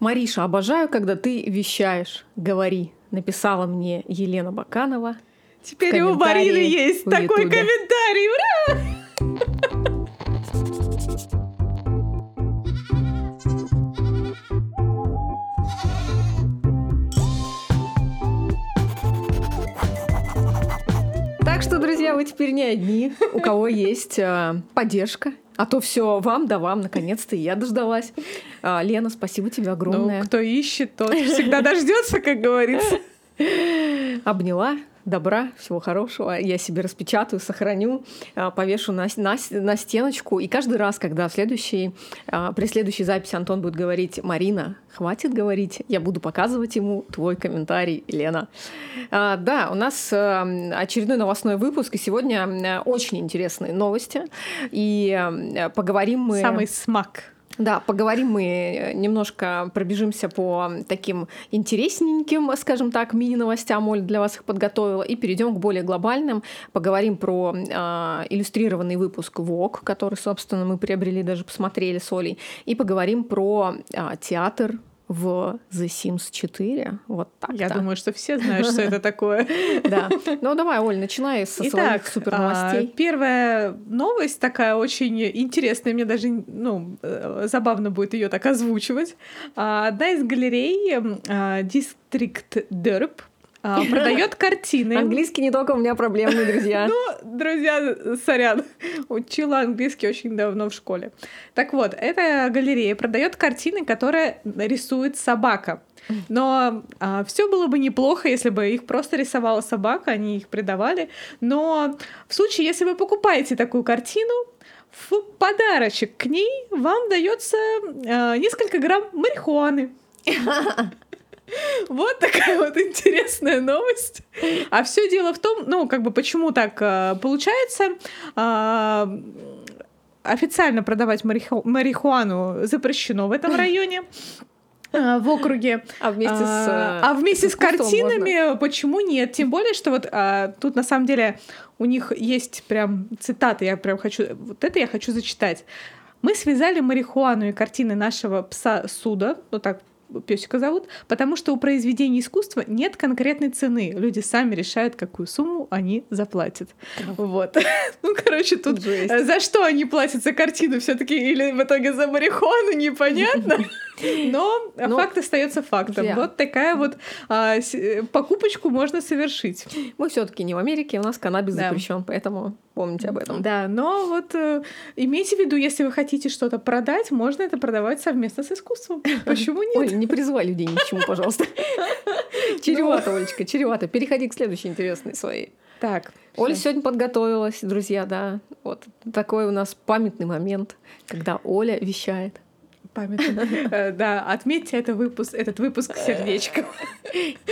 Мариша, обожаю, когда ты вещаешь. Говори, написала мне Елена Баканова. Теперь у Марины есть такой Ютубе. комментарий. Ура! Так что, друзья, вы теперь не одни, у кого есть э, поддержка а то все вам да вам, наконец-то я дождалась. А, Лена, спасибо тебе огромное. Ну, кто ищет, тот всегда дождется, как говорится. Обняла, добра, всего хорошего. Я себе распечатаю, сохраню, а, повешу на, на, на стеночку. И каждый раз, когда в следующей, а, при следующей записи Антон будет говорить, Марина, хватит говорить, я буду показывать ему твой комментарий, Лена. А, да, у нас очередной новостной выпуск, и сегодня очень интересные новости. И поговорим мы... Самый смак да, поговорим мы э, немножко, пробежимся по таким интересненьким, скажем так, мини-новостям. Оль для вас их подготовила. И перейдем к более глобальным. Поговорим про э, иллюстрированный выпуск ВОК, который, собственно, мы приобрели, даже посмотрели с Олей. И поговорим про э, театр в The Sims 4. Вот так. Я думаю, что все знают, что это такое. Да. Ну давай, Оль, начинай со своих супер новостей. А, первая новость такая очень интересная, мне даже ну, э, забавно будет ее так озвучивать. А, одна из галерей District Derp а, продает картины. Английский не только у меня проблемный, друзья. Ну, друзья, сорян, учила английский очень давно в школе. Так вот, эта галерея продает картины, которые рисует собака. Но а, все было бы неплохо, если бы их просто рисовала собака, они их придавали. Но в случае, если вы покупаете такую картину, в подарочек к ней вам дается а, несколько грамм марихуаны. Вот такая вот интересная новость. А все дело в том, ну, как бы почему так э, получается. Э, официально продавать мариху... марихуану запрещено в этом районе э, в округе. А вместе с а, а вместе с картинами можно? почему нет? Тем более, что вот а, тут на самом деле у них есть прям цитаты, я прям хочу, вот это я хочу зачитать. Мы связали марихуану и картины нашего пса Суда, ну так песика зовут, потому что у произведений искусства нет конкретной цены. Люди сами решают, какую сумму они заплатят. Вот. Ну, короче, тут Жесть. за что они платят за картину все-таки или в итоге за марихуану, непонятно. Но, Но факт остается фактом. Yeah. Вот такая вот а, покупочку можно совершить. Мы все-таки не в Америке, у нас каннабис да. запрещен, поэтому помните об этом. Да, но вот э, имейте в виду, если вы хотите что-то продать, можно это продавать совместно с искусством. Почему нет? Ой, не призывай людей ни к чему, пожалуйста. Чревато, Олечка, чревато. Переходи к следующей интересной своей. Так. Оля сегодня подготовилась, друзья, да. Вот такой у нас памятный момент, когда Оля вещает памятно. Э, да, отметьте это выпуск, этот выпуск сердечком.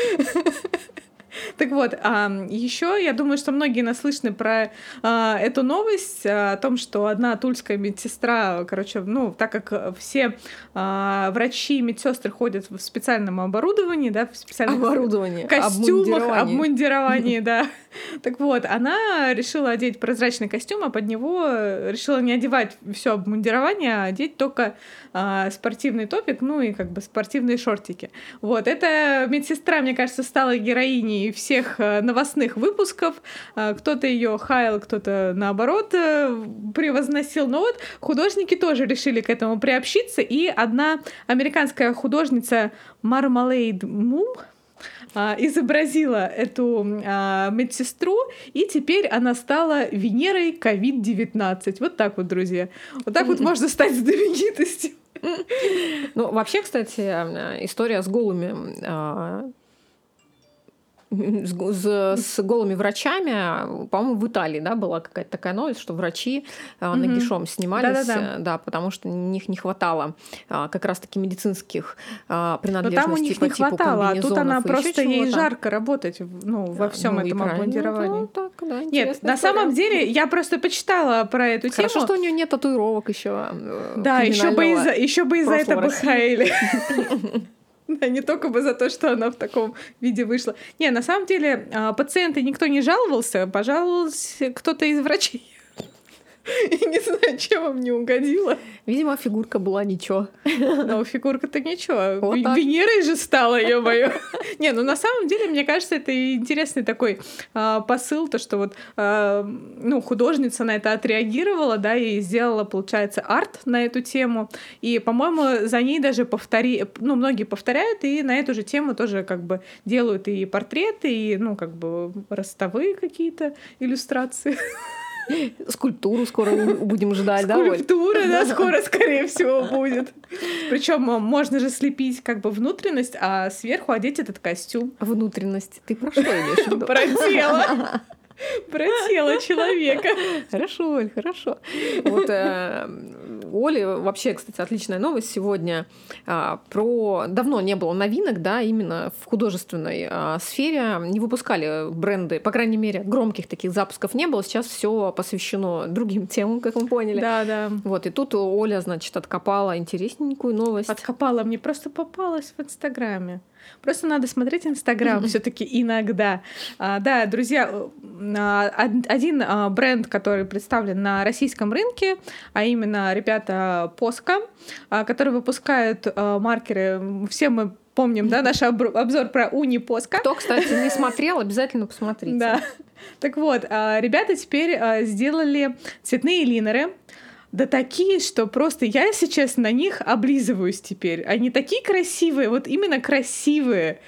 Так вот, еще я думаю, что многие наслышаны про а, эту новость а, о том, что одна тульская медсестра, короче, ну, так как все а, врачи и медсестры ходят в специальном оборудовании, да, в специальных Оборудование. костюмах, обмундировании, да. Так вот, она решила одеть прозрачный костюм, а под него решила не одевать все обмундирование, а одеть только спортивный топик, ну и как бы спортивные шортики. Вот, эта медсестра, мне кажется, стала героиней всех э, новостных выпусков. Э, кто-то ее хаял, кто-то наоборот э, превозносил. Но вот художники тоже решили к этому приобщиться. И одна американская художница Мармалейд Мум, изобразила эту а, медсестру, и теперь она стала Венерой COVID-19. Вот так вот, друзья. Вот так вот можно стать знаменитостью. Ну, вообще, кстати, история с голыми а, с, с голыми врачами, по-моему, в Италии, да, была какая-то такая новость, что врачи mm-hmm. нагишом снимались, Да-да-да. да, потому что у них не хватало а, как раз-таки медицинских принадлежностей Но там у них по не типу хватало, а тут она просто ей жарко работать, ну, во всем ну, этом обмундировании. Ну, так, да, нет, на самом деле я просто почитала про эту Хорошо, тему. Хорошо, что у нее нет татуировок еще. Э, да, еще бы из-за еще бы из-за этого бы хаили. Да, не только бы за то, что она в таком виде вышла. Не, на самом деле, а, пациенты никто не жаловался, пожаловался кто-то из врачей. И не знаю, чем вам не угодила. Видимо, фигурка была ничего. Но фигурка-то ничего. Вот Венерой же стала, ее мою. Не, ну на самом деле, мне кажется, это интересный такой а, посыл, то, что вот а, ну, художница на это отреагировала, да, и сделала, получается, арт на эту тему. И, по-моему, за ней даже повтори, ну, многие повторяют, и на эту же тему тоже как бы делают и портреты, и, ну, как бы ростовые какие-то иллюстрации. Скульптуру скоро будем ждать, да? Скульптура, да, скоро, скорее всего, будет. Причем можно же слепить как бы внутренность, а сверху одеть этот костюм. Внутренность. Ты про что имеешь в виду? Про тело. Про тело человека. Хорошо, Оль, хорошо. Вот э, Оли вообще, кстати, отличная новость сегодня э, про... Давно не было новинок, да, именно в художественной э, сфере. Не выпускали бренды, по крайней мере, громких таких запусков не было. Сейчас все посвящено другим темам, как мы поняли. Да, да. Вот, и тут Оля, значит, откопала интересненькую новость. Откопала, мне просто попалась в Инстаграме. Просто надо смотреть Инстаграм все-таки иногда. А, да, друзья, а, один а, бренд, который представлен на российском рынке, а именно ребята Поска, которые выпускают а, маркеры. Все мы помним, да, наш обзор про Уни Поска. Кто, кстати, не смотрел, обязательно посмотрите. Да. Так вот, ребята теперь сделали цветные линеры да такие, что просто я, честно, на них облизываюсь теперь. Они такие красивые, вот именно красивые.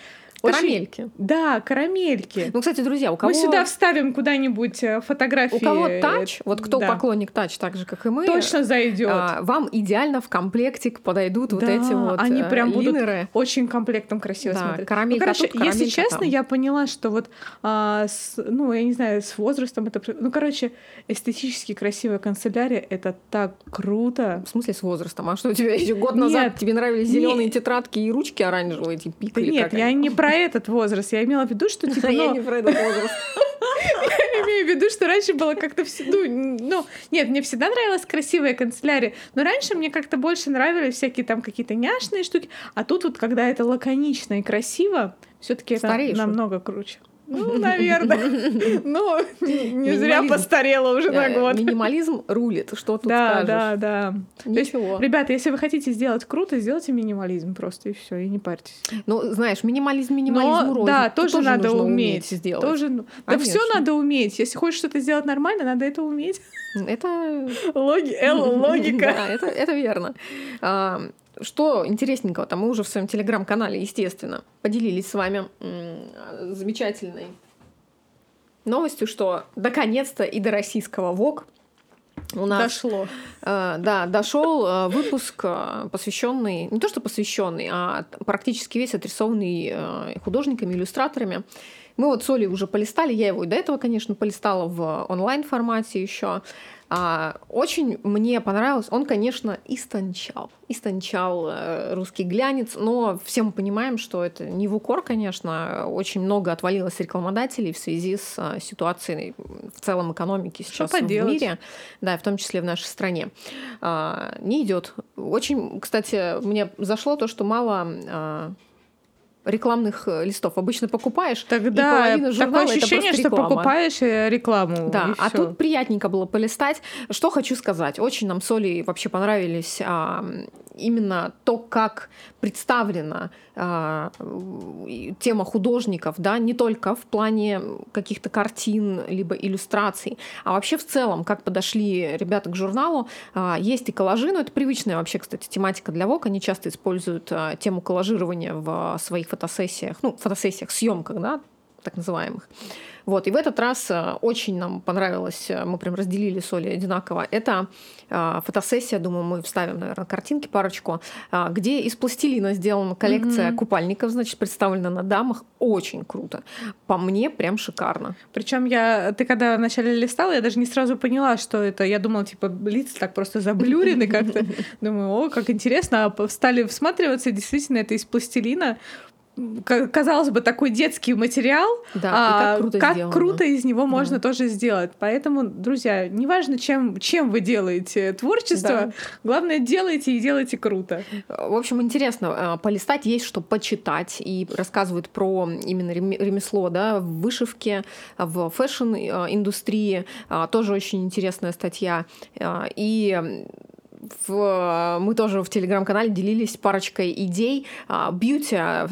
Карамельки. Очень... Да, карамельки. Ну, кстати, друзья, у кого... Мы сюда вставим куда-нибудь э, фотографии. У кого тач, вот кто да. поклонник тач, так же, как и мы. Точно зайдет. А, вам идеально в комплектик подойдут да, вот эти вот они э, прям линеры. будут очень комплектом красиво да, смотреть. Карамелька ну, короче, тут, если честно, там. я поняла, что вот, а, с, ну, я не знаю, с возрастом это... Ну, короче, эстетически красивая канцелярия — это так круто. В смысле с возрастом? А что у тебя еще год назад нет, тебе нравились зеленые тетрадки и ручки оранжевые, эти пикли? Да нет, я не про этот возраст возраст. Я имела в виду, что типа... Я не про этот возраст. Я имею в виду, что раньше было как-то все... Ну, ну, нет, мне всегда нравилась красивая канцелярия, но раньше мне как-то больше нравились всякие там какие-то няшные штуки, а тут вот, когда это лаконично и красиво, все таки это намного круче. Ну, наверное. Ну, не зря постарела уже на год. Минимализм рулит, что тут да, скажешь. Да, да, да. Ничего. Ребята, если вы хотите сделать круто, сделайте минимализм просто, и все, и не парьтесь. Ну, знаешь, минимализм минимализм рулит. Да, тоже надо уметь. сделать. Тоже, да все надо уметь. Если хочешь что-то сделать нормально, надо это уметь. Это... Логи... логика. Да, это, это верно. Что интересненького, там мы уже в своем телеграм-канале, естественно, поделились с вами замечательной новостью, что наконец-то и до российского ВОК у нас дошло. Э, да, дошел э, выпуск, э, посвященный не то что посвященный, а практически весь отрисованный э, художниками, иллюстраторами. Мы вот с Олей уже полистали, я его и до этого, конечно, полистала в онлайн формате еще. А, очень мне понравилось. Он, конечно, истончал. Истончал э, русский глянец, но все мы понимаем, что это не в укор, конечно. Очень много отвалилось рекламодателей в связи с а, ситуацией в целом экономики сейчас в мире, да, в том числе в нашей стране. А, не идет. Очень, кстати, мне зашло то, что мало а, рекламных э, листов. Обычно покупаешь, Тогда и журнала такое ощущение, что покупаешь э, рекламу. Да, а всё. тут приятненько было полистать. Что хочу сказать. Очень нам с Олей вообще понравились а, именно то, как представлена а, тема художников, да, не только в плане каких-то картин либо иллюстраций, а вообще в целом, как подошли ребята к журналу. А, есть и коллажи, но это привычная вообще, кстати, тематика для ВОК. Они часто используют а, тему коллажирования в своих фотосессиях, ну, фотосессиях, съемках, да, так называемых. Вот, и в этот раз э, очень нам понравилось, э, мы прям разделили соли одинаково. Это э, фотосессия, думаю, мы вставим, наверное, картинки парочку, где из пластилина сделана коллекция mm-hmm. купальников, значит, представлена на дамах. Очень круто. По мне прям шикарно. Причем я, ты когда вначале листала, я даже не сразу поняла, что это. Я думала, типа, лица так просто заблюрены как-то. Думаю, о, как интересно. А стали всматриваться, действительно, это из пластилина казалось бы, такой детский материал, да, а как, круто, как круто из него да. можно тоже сделать. Поэтому, друзья, неважно, чем, чем вы делаете творчество, да. главное, делайте и делайте круто. В общем, интересно, а, полистать есть что почитать, и рассказывают про именно ремесло, да, в вышивке, в fashion-индустрии, а, тоже очень интересная статья. И в, мы тоже в телеграм-канале делились парочкой идей. Бьюти Э,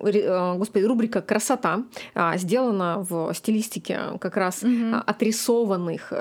господи, рубрика «Красота» а, сделана в стилистике как раз угу. отрисованных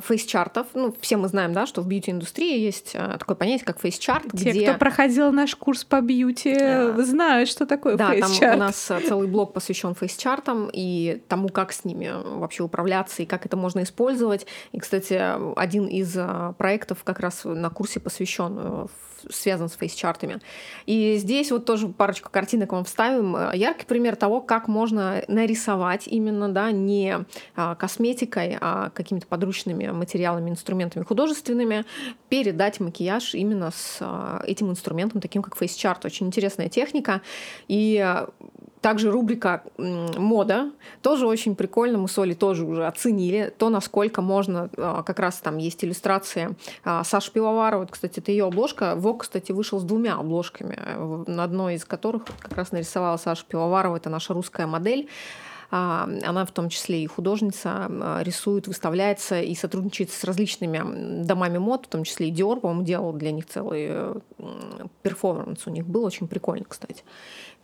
фейс-чартов. Ну, все мы знаем, да, что в бьюти-индустрии есть а, такое понятие, как фейс-чарт. Те, где... кто проходил наш курс по бьюти, yeah. знают, что такое да, фейс-чарт. Да, там у нас целый блок посвящен фейс-чартам и тому, как с ними вообще управляться и как это можно использовать. И, кстати, один из проектов как раз на курсе посвящен э, связан с фейс-чартами. И здесь вот тоже парочку картинок вам вставим. Яркий пример того, как можно нарисовать именно, да, не косметикой, а какими-то подручными материалами, инструментами художественными, передать макияж именно с а, этим инструментом, таким как фейс-чарт. Очень интересная техника. И также рубрика «Мода» тоже очень прикольно. Мы с Олей тоже уже оценили то, насколько можно... А, как раз там есть иллюстрация Саши Пивоварова. Кстати, это ее обложка. Вок, кстати, вышел с двумя обложками, на одной из которых как раз нарисовала Саша Пивоварова. Это наша русская модель. А, она в том числе и художница, а, рисует, выставляется и сотрудничает с различными домами мод, в том числе и Dior, по-моему, делал для них целый перформанс у них был, очень прикольно, кстати.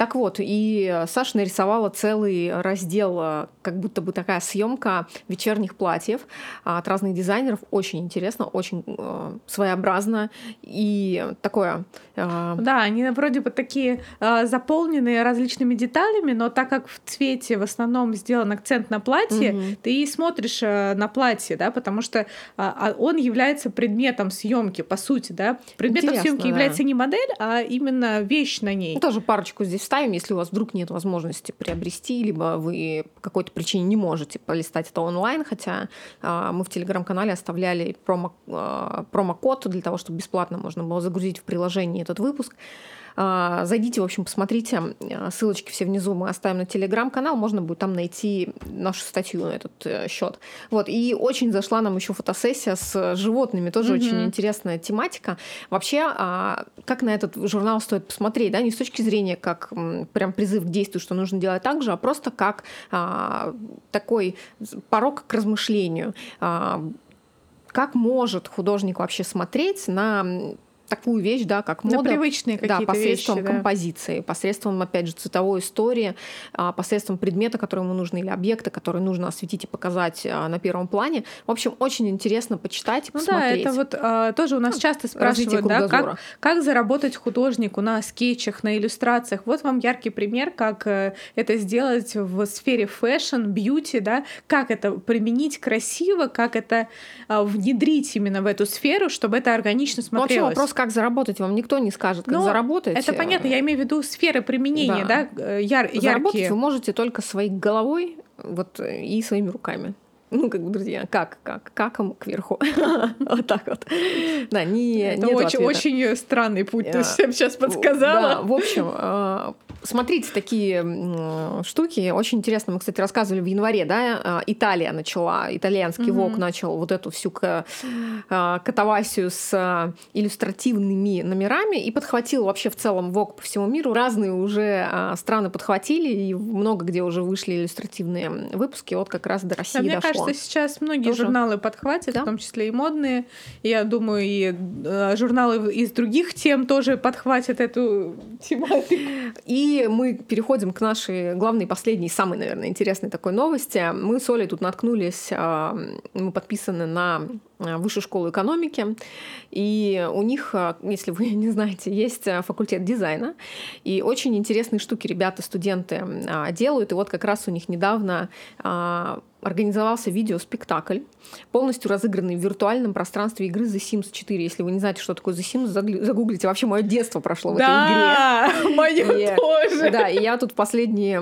Так вот, и Саша нарисовала целый раздел, как будто бы такая съемка вечерних платьев от разных дизайнеров. Очень интересно, очень э, своеобразно и такое... Э... Да, они вроде бы такие э, заполненные различными деталями, но так как в цвете в основном сделан акцент на платье, угу. ты смотришь э, на платье, да, потому что э, он является предметом съемки, по сути, да. Предметом съемки да. является не модель, а именно вещь на ней. Ну, тоже парочку здесь ставим, если у вас вдруг нет возможности приобрести, либо вы по какой-то причине не можете полистать это онлайн, хотя э, мы в телеграм-канале оставляли промо, э, промокод для того, чтобы бесплатно можно было загрузить в приложение этот выпуск. А, зайдите, в общем, посмотрите. А, ссылочки все внизу мы оставим на телеграм-канал. Можно будет там найти нашу статью на этот э, счет. Вот. И очень зашла нам еще фотосессия с животными. Тоже mm-hmm. очень интересная тематика. Вообще, а, как на этот журнал стоит посмотреть, да, не с точки зрения как прям призыв к действию, что нужно делать так же, а просто как такой порог к размышлению. Как может художник вообще смотреть на такую вещь, да, как мода. На привычные какие-то Да, посредством вещи, да. композиции, посредством, опять же, цветовой истории, а, посредством предмета, который ему нужно, или объекта, который нужно осветить и показать а, на первом плане. В общем, очень интересно почитать и ну посмотреть. Да, это вот а, тоже у нас ну, часто спрашивают, да, как, как заработать художнику на скетчах, на иллюстрациях. Вот вам яркий пример, как э, это сделать в сфере fashion, beauty, да, как это применить красиво, как это внедрить именно в эту сферу, чтобы это органично смотрелось. Ну, вообще вопрос, как заработать, вам никто не скажет, как Но заработать. Это понятно, я имею в виду сферы применения, да, да э, яр- Заработать яркие. вы можете только своей головой вот, и своими руками. Ну, как бы, друзья, как, как, как им кверху. вот так вот. Да, не, Это очень, очень странный путь, ты всем сейчас подсказала. Да, в общем, э, смотрите такие штуки. Очень интересно. Мы, кстати, рассказывали в январе, да, а, Италия начала, итальянский ВОК начал вот эту всю а, катавасию с а, иллюстративными номерами и подхватил вообще в целом ВОК по всему миру. Разные уже страны подхватили, и много где уже вышли иллюстративные выпуски. Вот как раз до России а мне дошло. кажется, сейчас многие Тоже? журналы подхватят, да? в том числе и модные. Я думаю, и журналы из других тем тоже подхватят эту тематику. И мы переходим к нашей главной, последней, самой, наверное, интересной такой новости. Мы с Олей тут наткнулись, а, мы подписаны на Высшую школу экономики, и у них, а, если вы не знаете, есть факультет дизайна, и очень интересные штуки ребята, студенты делают, и вот как раз у них недавно организовался видеоспектакль, полностью разыгранный в виртуальном пространстве игры The Sims 4. Если вы не знаете, что такое The Sims, загуглите. Вообще, мое детство прошло в да, этой игре. мое тоже. Да, и я тут последние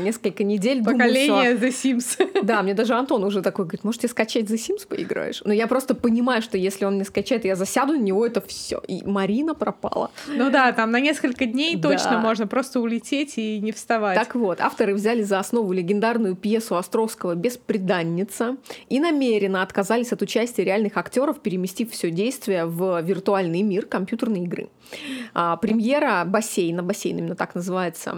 несколько недель Поколение думаю, что... The Sims. Да, мне даже Антон уже такой говорит, может, тебе скачать The Sims поиграешь? Но я просто понимаю, что если он не скачает, я засяду на него, это все. И Марина пропала. Ну да, там на несколько дней да. точно можно просто улететь и не вставать. Так вот, авторы взяли за основу легендарную пьесу Островского «Беспреданница» и намеренно отказались от участия реальных актеров, переместив все действие в виртуальный мир компьютерной игры. А, премьера бассейна, бассейн именно так называется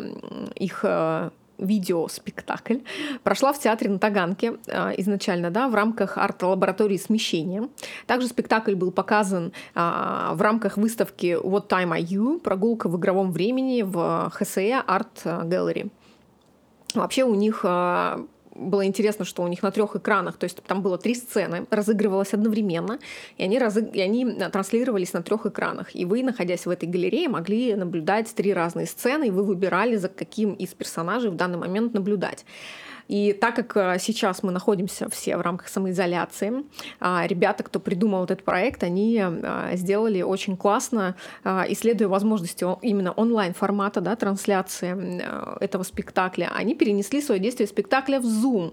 их э, видеоспектакль прошла в театре на Таганке э, изначально, да, в рамках арт-лаборатории смещения. Также спектакль был показан э, в рамках выставки What Time Are You? Прогулка в игровом времени в ХСЭ Арт Gallery. Вообще у них было интересно, что у них на трех экранах, то есть там было три сцены, разыгрывалось одновременно, и они, разыг... и они транслировались на трех экранах. И вы, находясь в этой галерее, могли наблюдать три разные сцены, и вы выбирали, за каким из персонажей в данный момент наблюдать. И так как э, сейчас мы находимся все в рамках самоизоляции, а, ребята, кто придумал этот проект, они э, сделали очень классно, э, исследуя возможности именно онлайн-формата да, трансляции этого спектакля, они перенесли свое действие спектакля в Zoom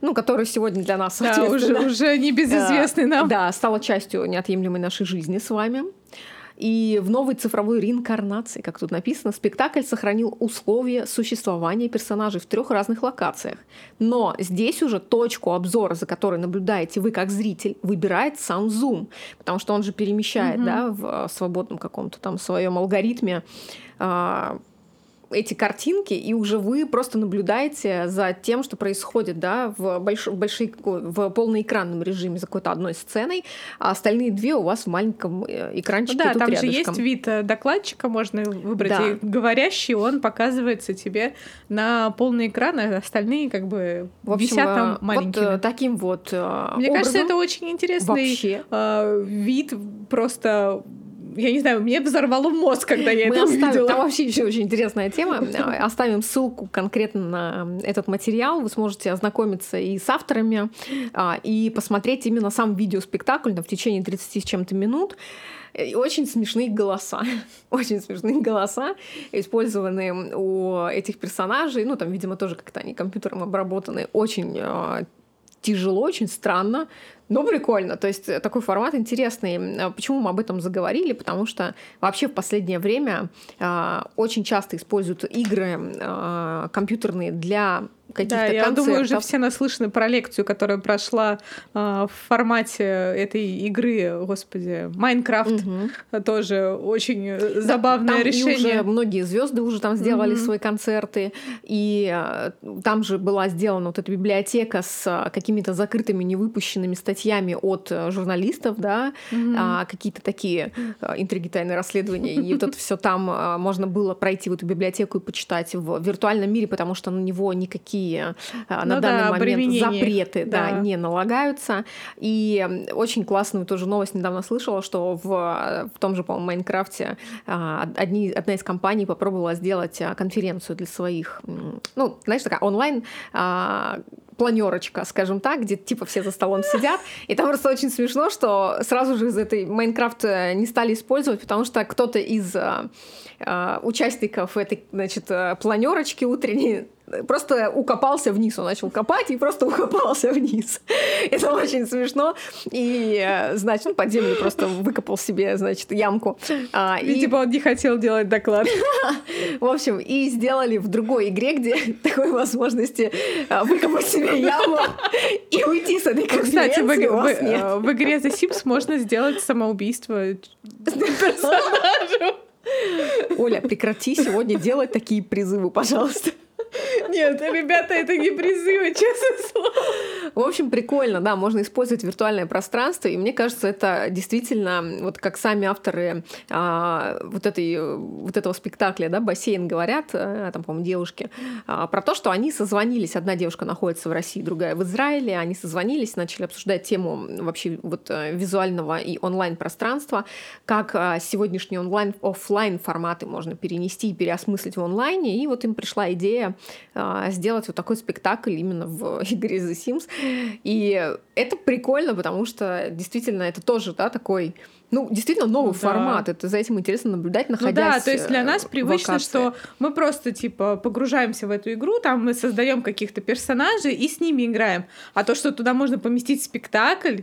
ну, который сегодня для нас, да, уже, уже небезызвестный нам. Да, стала частью неотъемлемой нашей жизни с вами. И в новой цифровой реинкарнации, как тут написано, спектакль сохранил условия существования персонажей в трех разных локациях. Но здесь уже точку обзора, за которой наблюдаете вы как зритель, выбирает сам Zoom, потому что он же перемещает mm-hmm. да, в свободном каком-то там своем алгоритме а, эти картинки, и уже вы просто наблюдаете за тем, что происходит, да, в, больш... в, большой... в полноэкранном режиме за какой-то одной сценой, а остальные две у вас в маленьком э, экранчике ну, да, там рядышком. же есть вид э, докладчика, можно выбрать, да. и говорящий, он показывается тебе на полный экран, а остальные как бы в общем, висят там маленькими. Вот таким вот Мне образом кажется, это очень интересный вообще. вид, просто я не знаю, мне взорвало мозг, когда я Мы это оставим, увидела. Там вообще еще очень интересная тема. Оставим ссылку конкретно на этот материал. Вы сможете ознакомиться и с авторами, а, и посмотреть именно сам видеоспектакль в течение 30 с чем-то минут. И очень смешные голоса. очень смешные голоса, использованные у этих персонажей. Ну, там, видимо, тоже как-то они компьютером обработаны. Очень а, тяжело, очень странно, но прикольно. То есть такой формат интересный. Почему мы об этом заговорили? Потому что вообще в последнее время э, очень часто используют игры э, компьютерные для каких-то да, я концертов. думаю, уже все наслышаны про лекцию, которая прошла э, в формате этой игры, господи, Майнкрафт. Угу. Тоже очень да, забавное там решение. И уже многие звезды уже там сделали угу. свои концерты. И э, там же была сделана вот эта библиотека с э, какими-то закрытыми, невыпущенными статьями от э, журналистов, да, угу. э, какие-то такие э, интриги, тайные расследования. И вот это все там э, можно было пройти в эту библиотеку и почитать в виртуальном мире, потому что на него никакие никакие а, на ну данный да, момент запреты да. Да, не налагаются. И очень классную тоже новость недавно слышала, что в, в том же, по-моему, Майнкрафте а, одни, одна из компаний попробовала сделать а, конференцию для своих, ну, знаешь, такая онлайн планерочка, скажем так, где типа все за столом сидят. И там просто очень смешно, что сразу же из этой Майнкрафт э, не стали использовать, потому что кто-то из э, участников этой, значит, э, планерочки утренней просто укопался вниз. Он начал копать и просто укопался вниз. Это очень смешно. И, э, значит, он под землю просто выкопал себе, значит, ямку. А, и... Типа он не хотел делать доклад. В общем, и сделали в другой игре, где такой возможности а, выкопать себе яму и уйти с этой конференции Кстати, в, в, в игре The Sims можно сделать самоубийство персонажу. Оля, прекрати сегодня делать такие призывы, пожалуйста. Нет, ребята, это не призывы, честное слово. В общем, прикольно, да, можно использовать виртуальное пространство, и мне кажется, это действительно, вот как сами авторы а, вот, этой, вот этого спектакля, да, «Бассейн» говорят, а, там, по-моему, девушки, а, про то, что они созвонились, одна девушка находится в России, другая в Израиле, они созвонились, начали обсуждать тему вообще вот э, визуального и онлайн-пространства, как а, сегодняшние онлайн-офлайн форматы можно перенести и переосмыслить в онлайне, и вот им пришла идея сделать вот такой спектакль именно в игре The Sims. И это прикольно, потому что действительно это тоже, да, такой ну, действительно новый да. формат. Это за этим интересно наблюдать, находясь Ну да, то есть для нас привычно, что мы просто, типа, погружаемся в эту игру, там мы создаем каких-то персонажей и с ними играем. А то, что туда можно поместить спектакль,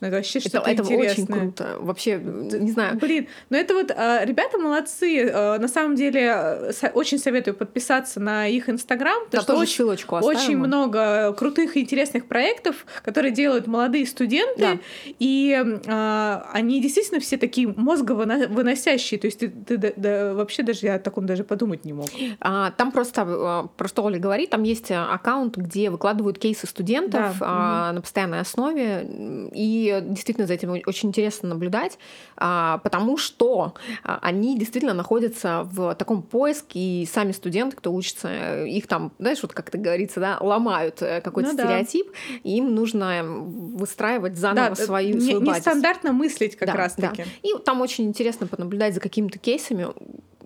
Это вообще что-то это, это очень круто. Вообще, не знаю. Блин, но это вот э, ребята молодцы. Э, на самом деле, очень советую подписаться на их инстаграм. Да, тоже очень, ссылочку оставим. Очень много крутых и интересных проектов, которые делают молодые студенты. Да. И э, они действительно все такие мозговыносящие. То есть ты, ты да, да, вообще даже я о таком даже подумать не мог. А, там просто, про что Оля говорит, там есть аккаунт, где выкладывают кейсы студентов да. а, угу. на постоянной основе. И действительно за этим очень интересно наблюдать, а, потому что а, они действительно находятся в таком поиске, и сами студенты, кто учится, их там, знаешь, вот как это говорится, да, ломают э, какой-то ну, стереотип, да. и им нужно выстраивать заново да, свою, не, Нестандартно мыслить как да, раз-таки. Да. И там очень интересно понаблюдать за какими-то кейсами,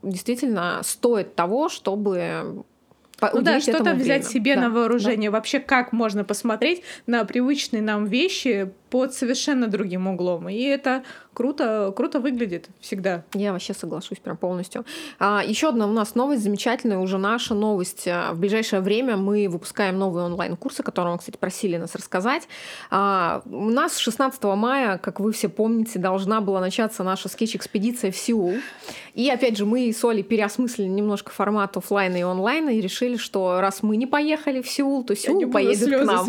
действительно стоит того, чтобы ну да, что-то взять себе да, на вооружение. Да. Вообще, как можно посмотреть на привычные нам вещи под совершенно другим углом. И это круто, круто выглядит всегда. Я вообще соглашусь прям полностью. А, еще одна у нас новость замечательная, уже наша новость. А, в ближайшее время мы выпускаем новые онлайн-курсы, которые, кстати, просили нас рассказать. А, у нас 16 мая, как вы все помните, должна была начаться наша скетч-экспедиция в Сеул. И опять же, мы с Олей переосмыслили немножко формат офлайна и онлайна и решили, что раз мы не поехали в Сеул, то Сеул поедет к нам.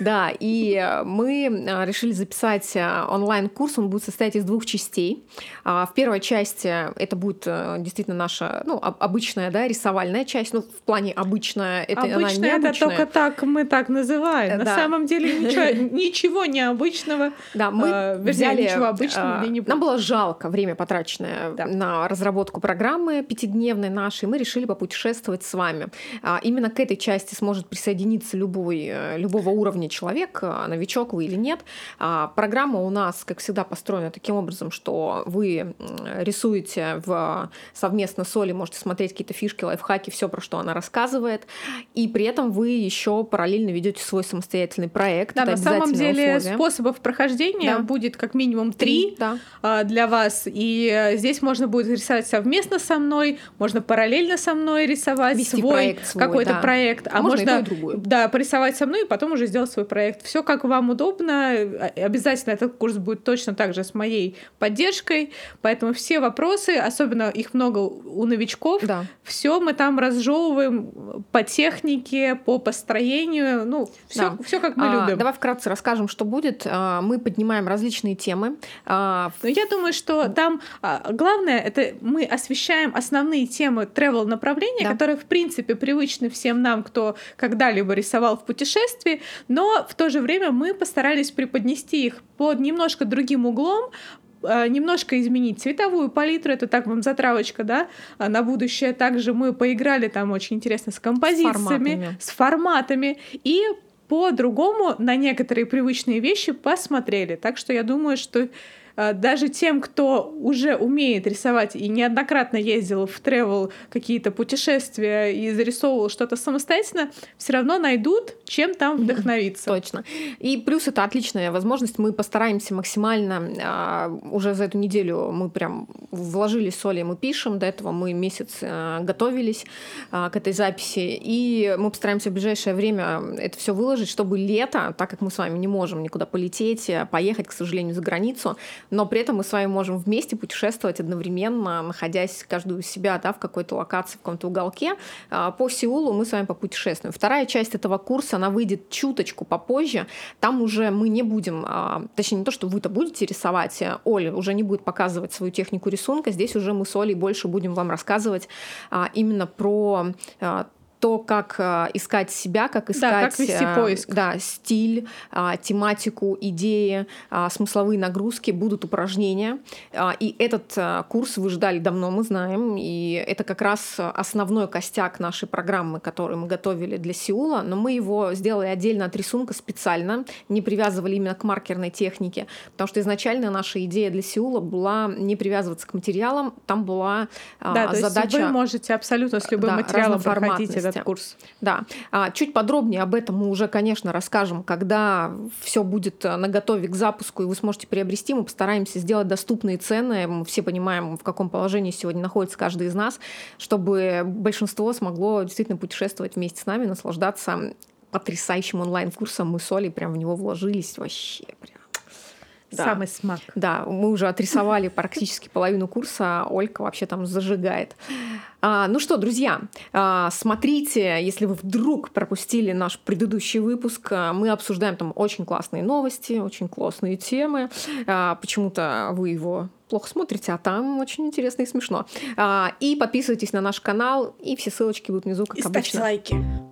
Да, и мы а, решили записать э, онлайн-курс. Он будет состоять из двух частей. А, в первой части это будет э, действительно наша ну, обычная да, рисовальная часть. Ну, в плане обычная. Это, обычная она это только так мы так называем. Да. На самом деле ничего, ничего необычного. Да, мы э, взяли, ничего обычного не. Нам было жалко время потраченное на разработку программы пятидневной нашей. Мы решили попутешествовать с вами. А, именно к этой части сможет присоединиться любой, любого уровня человек, новичок вы или нет. А, программа у нас, как всегда, построена таким образом, что вы рисуете в, совместно с Олей, можете смотреть какие-то фишки, лайфхаки, все, про что она рассказывает, и при этом вы еще параллельно ведете свой самостоятельный проект. Да, на самом деле условие. способов прохождения да. будет как минимум три да. А, для вас, и э, здесь можно будет рисовать совместно со мной, можно параллельно со мной рисовать Вести свой, проект свой какой-то да. проект, а, а можно, можно да, порисовать со мной и потом уже сделать свой проект. Все как вам удобно, обязательно этот курс будет точно так же с моей поддержкой, поэтому все вопросы, особенно их много у новичков, да. все мы там разжевываем по технике, по построению, ну все, да. все как мы а, любим. Давай вкратце расскажем, что будет. А, мы поднимаем различные темы. А, Но я думаю, что там а, главное это мы освещаем основные темы travel направления, да. которые в принципе привычны всем нам, кто когда-либо рисовал в путешествии, но в то же время мы постарались преподнести преподнести их под немножко другим углом, а, немножко изменить цветовую палитру, это так вам затравочка, да, а на будущее. Также мы поиграли там очень интересно с композициями, с форматами, с форматами и по-другому на некоторые привычные вещи посмотрели. Так что я думаю, что даже тем, кто уже умеет рисовать и неоднократно ездил в travel какие-то путешествия и зарисовывал что-то самостоятельно, все равно найдут, чем там вдохновиться. Точно. И плюс это отличная возможность. Мы постараемся максимально а, уже за эту неделю мы прям вложили соли, мы пишем. До этого мы месяц а, готовились к этой записи. И мы постараемся в ближайшее время это все выложить, чтобы лето, так как мы с вами не можем никуда полететь, поехать, к сожалению, за границу, но при этом мы с вами можем вместе путешествовать одновременно, находясь каждую себя да, в какой-то локации, в каком-то уголке. А, по Сеулу мы с вами попутешествуем. Вторая часть этого курса, она выйдет чуточку попозже. Там уже мы не будем, а, точнее не то, что вы-то будете рисовать, а Оля уже не будет показывать свою технику рисунка, здесь уже мы с Олей больше будем вам рассказывать именно про то, как э, искать себя, как искать да, как вести э, поиск. Да, стиль, э, тематику, идеи, смысловые нагрузки, будут упражнения. И этот курс вы ждали давно, мы знаем, и это как раз основной костяк нашей программы, которую мы готовили для Сеула, но мы его сделали отдельно от рисунка специально, не привязывали именно к маркерной технике, потому что изначально наша идея для Сеула была не привязываться к материалам, там была да, задача... То есть вы можете абсолютно с любым да, материалом проходить этот курс. Да. А, чуть подробнее об этом мы уже, конечно, расскажем, когда все будет э, на готове к запуску, и вы сможете приобрести. Мы постараемся сделать доступные цены. Мы все понимаем, в каком положении сегодня находится каждый из нас, чтобы большинство смогло действительно путешествовать вместе с нами, наслаждаться потрясающим онлайн-курсом. Мы с Олей прям в него вложились вообще. Прям Да. Самый смак. Да, мы уже отрисовали практически половину курса, а Олька вообще там зажигает. А, ну что, друзья, а, смотрите, если вы вдруг пропустили наш предыдущий выпуск, а, мы обсуждаем там очень классные новости, очень классные темы. А, почему-то вы его плохо смотрите, а там очень интересно и смешно. А, и подписывайтесь на наш канал, и все ссылочки будут внизу, как И обычно. ставьте лайки.